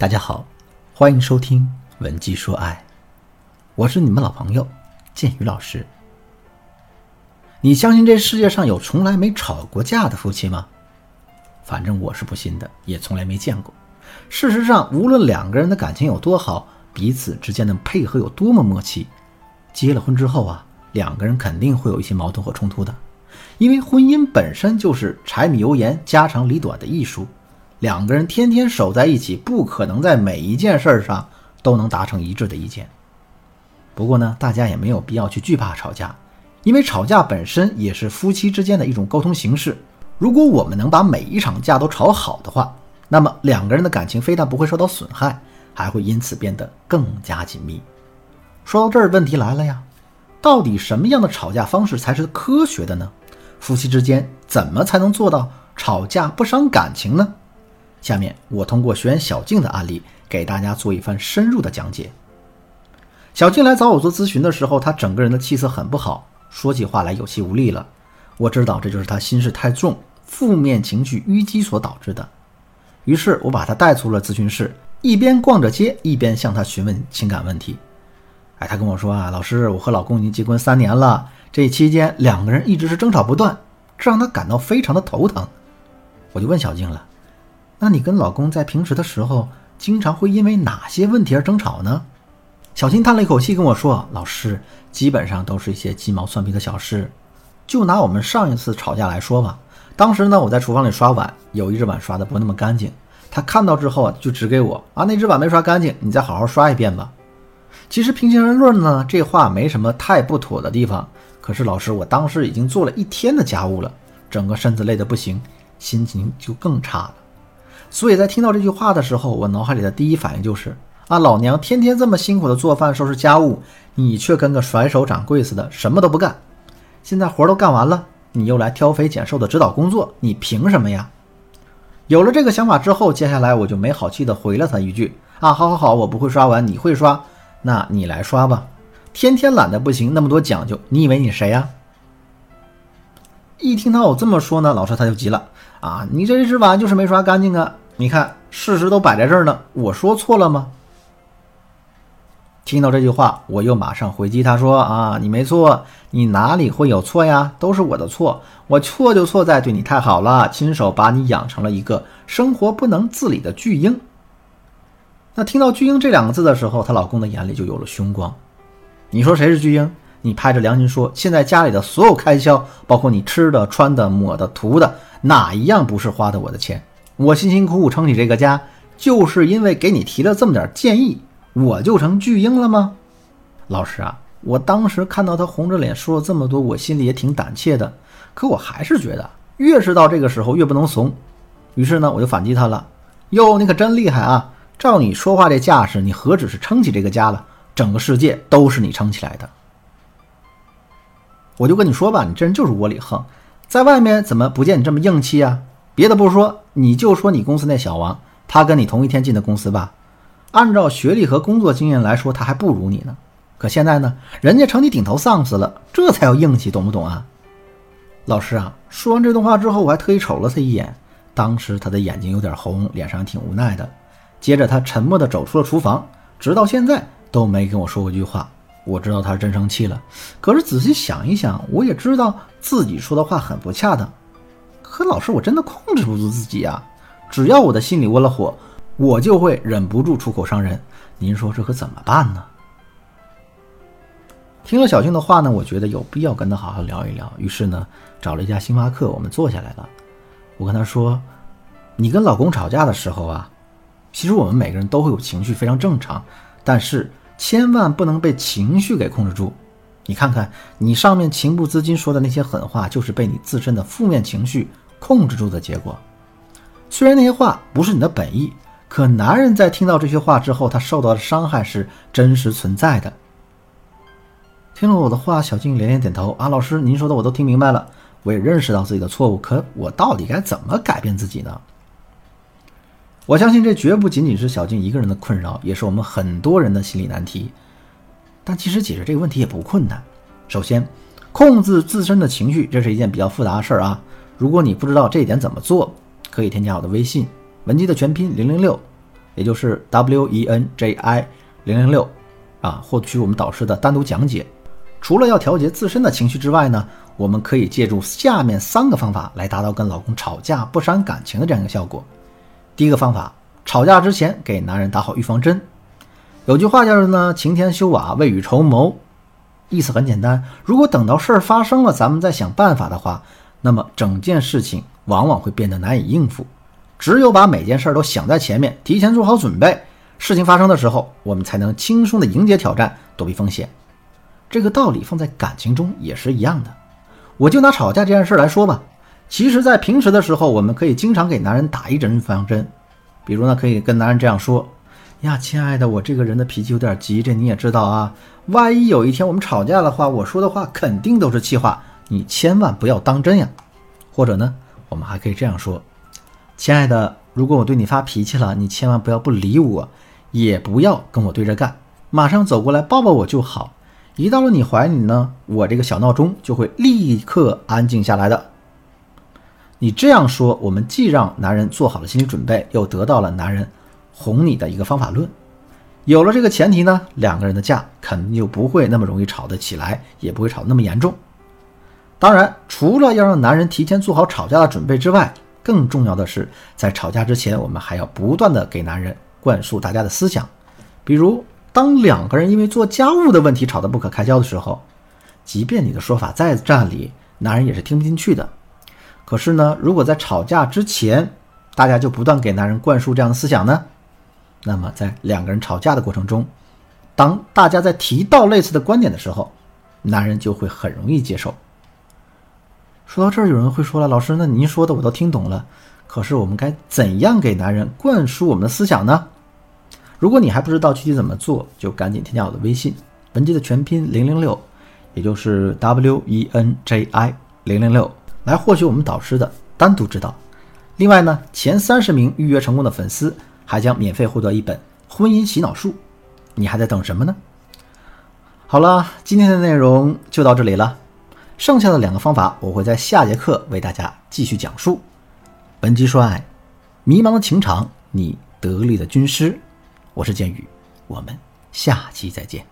大家好，欢迎收听《文姬说爱》，我是你们老朋友建宇老师。你相信这世界上有从来没吵过架的夫妻吗？反正我是不信的，也从来没见过。事实上，无论两个人的感情有多好，彼此之间的配合有多么默契，结了婚之后啊，两个人肯定会有一些矛盾和冲突的，因为婚姻本身就是柴米油盐、家长里短的艺术。两个人天天守在一起，不可能在每一件事儿上都能达成一致的意见。不过呢，大家也没有必要去惧怕吵架，因为吵架本身也是夫妻之间的一种沟通形式。如果我们能把每一场架都吵好的话，那么两个人的感情非但不会受到损害，还会因此变得更加紧密。说到这儿，问题来了呀，到底什么样的吵架方式才是科学的呢？夫妻之间怎么才能做到吵架不伤感情呢？下面我通过学员小静的案例，给大家做一番深入的讲解。小静来找我做咨询的时候，她整个人的气色很不好，说起话来有气无力了。我知道这就是她心事太重，负面情绪淤积所导致的。于是我把她带出了咨询室，一边逛着街，一边向她询问情感问题。哎，她跟我说啊，老师，我和老公已经结婚三年了，这期间两个人一直是争吵不断，这让她感到非常的头疼。我就问小静了。那你跟老公在平时的时候，经常会因为哪些问题而争吵呢？小新叹了一口气跟我说：“老师，基本上都是一些鸡毛蒜皮的小事。就拿我们上一次吵架来说吧，当时呢，我在厨房里刷碗，有一只碗刷的不那么干净，他看到之后啊，就指给我啊，那只碗没刷干净，你再好好刷一遍吧。其实平心而论呢，这话没什么太不妥的地方。可是老师，我当时已经做了一天的家务了，整个身子累得不行，心情就更差了。”所以在听到这句话的时候，我脑海里的第一反应就是啊，老娘天天这么辛苦的做饭、收拾家务，你却跟个甩手掌柜似的，什么都不干。现在活都干完了，你又来挑肥拣瘦的指导工作，你凭什么呀？有了这个想法之后，接下来我就没好气的回了他一句啊，好好好，我不会刷碗，你会刷，那你来刷吧。天天懒得不行，那么多讲究，你以为你谁呀？一听到我这么说呢，老师他就急了啊，你这一只碗就是没刷干净啊。你看，事实都摆在这儿呢，我说错了吗？听到这句话，我又马上回击他说：“啊，你没错，你哪里会有错呀？都是我的错，我错就错在对你太好了，亲手把你养成了一个生活不能自理的巨婴。”那听到“巨婴”这两个字的时候，她老公的眼里就有了凶光。你说谁是巨婴？你拍着良心说，现在家里的所有开销，包括你吃的、穿的、抹的、涂的，哪一样不是花的我的钱？我辛辛苦苦撑起这个家，就是因为给你提了这么点建议，我就成巨婴了吗？老师啊，我当时看到他红着脸说了这么多，我心里也挺胆怯的。可我还是觉得，越是到这个时候越不能怂。于是呢，我就反击他了：“哟，你可真厉害啊！照你说话这架势，你何止是撑起这个家了，整个世界都是你撑起来的。”我就跟你说吧，你这人就是窝里横，在外面怎么不见你这么硬气啊？别的不说，你就说你公司那小王，他跟你同一天进的公司吧？按照学历和工作经验来说，他还不如你呢。可现在呢，人家成你顶头上司了，这才叫硬气，懂不懂啊？老师啊，说完这段话之后，我还特意瞅了他一眼，当时他的眼睛有点红，脸上挺无奈的。接着他沉默地走出了厨房，直到现在都没跟我说过一句话。我知道他是真生气了，可是仔细想一想，我也知道自己说的话很不恰当。可老师，我真的控制不住自己呀！只要我的心里窝了火，我就会忍不住出口伤人。您说这可怎么办呢？听了小静的话呢，我觉得有必要跟他好好聊一聊。于是呢，找了一家星巴克，我们坐下来了。我跟他说：“你跟老公吵架的时候啊，其实我们每个人都会有情绪，非常正常。但是千万不能被情绪给控制住。”你看看，你上面情不自禁说的那些狠话，就是被你自身的负面情绪控制住的结果。虽然那些话不是你的本意，可男人在听到这些话之后，他受到的伤害是真实存在的。听了我的话，小静连连点头。啊，老师，您说的我都听明白了，我也认识到自己的错误。可我到底该怎么改变自己呢？我相信这绝不仅仅是小静一个人的困扰，也是我们很多人的心理难题。但其实解决这个问题也不困难。首先，控制自身的情绪，这是一件比较复杂的事儿啊。如果你不知道这一点怎么做，可以添加我的微信文姬的全拼零零六，也就是 W E N J I 零零六啊，获取我们导师的单独讲解。除了要调节自身的情绪之外呢，我们可以借助下面三个方法来达到跟老公吵架不伤感情的这样一个效果。第一个方法，吵架之前给男人打好预防针。有句话叫做呢，晴天修瓦，未雨绸缪。意思很简单，如果等到事儿发生了，咱们再想办法的话，那么整件事情往往会变得难以应付。只有把每件事都想在前面，提前做好准备，事情发生的时候，我们才能轻松的迎接挑战，躲避风险。这个道理放在感情中也是一样的。我就拿吵架这件事来说吧，其实，在平时的时候，我们可以经常给男人打一针预防针，比如呢，可以跟男人这样说。呀，亲爱的，我这个人的脾气有点急，这你也知道啊。万一有一天我们吵架的话，我说的话肯定都是气话，你千万不要当真呀。或者呢，我们还可以这样说：亲爱的，如果我对你发脾气了，你千万不要不理我，也不要跟我对着干，马上走过来抱抱我就好。一到了你怀里呢，我这个小闹钟就会立刻安静下来的。你这样说，我们既让男人做好了心理准备，又得到了男人。哄你的一个方法论，有了这个前提呢，两个人的架肯定就不会那么容易吵得起来，也不会吵得那么严重。当然，除了要让男人提前做好吵架的准备之外，更重要的是，在吵架之前，我们还要不断的给男人灌输大家的思想。比如，当两个人因为做家务的问题吵得不可开交的时候，即便你的说法再占理，男人也是听不进去的。可是呢，如果在吵架之前，大家就不断给男人灌输这样的思想呢？那么，在两个人吵架的过程中，当大家在提到类似的观点的时候，男人就会很容易接受。说到这儿，有人会说了：“老师，那您说的我都听懂了，可是我们该怎样给男人灌输我们的思想呢？”如果你还不知道具体怎么做，就赶紧添加我的微信“文姬”的全拼零零六，也就是 W E N J I 零零六，来获取我们导师的单独指导。另外呢，前三十名预约成功的粉丝。还将免费获得一本《婚姻洗脑术》，你还在等什么呢？好了，今天的内容就到这里了，剩下的两个方法我会在下节课为大家继续讲述。本集说爱，迷茫的情场，你得力的军师，我是剑宇，我们下期再见。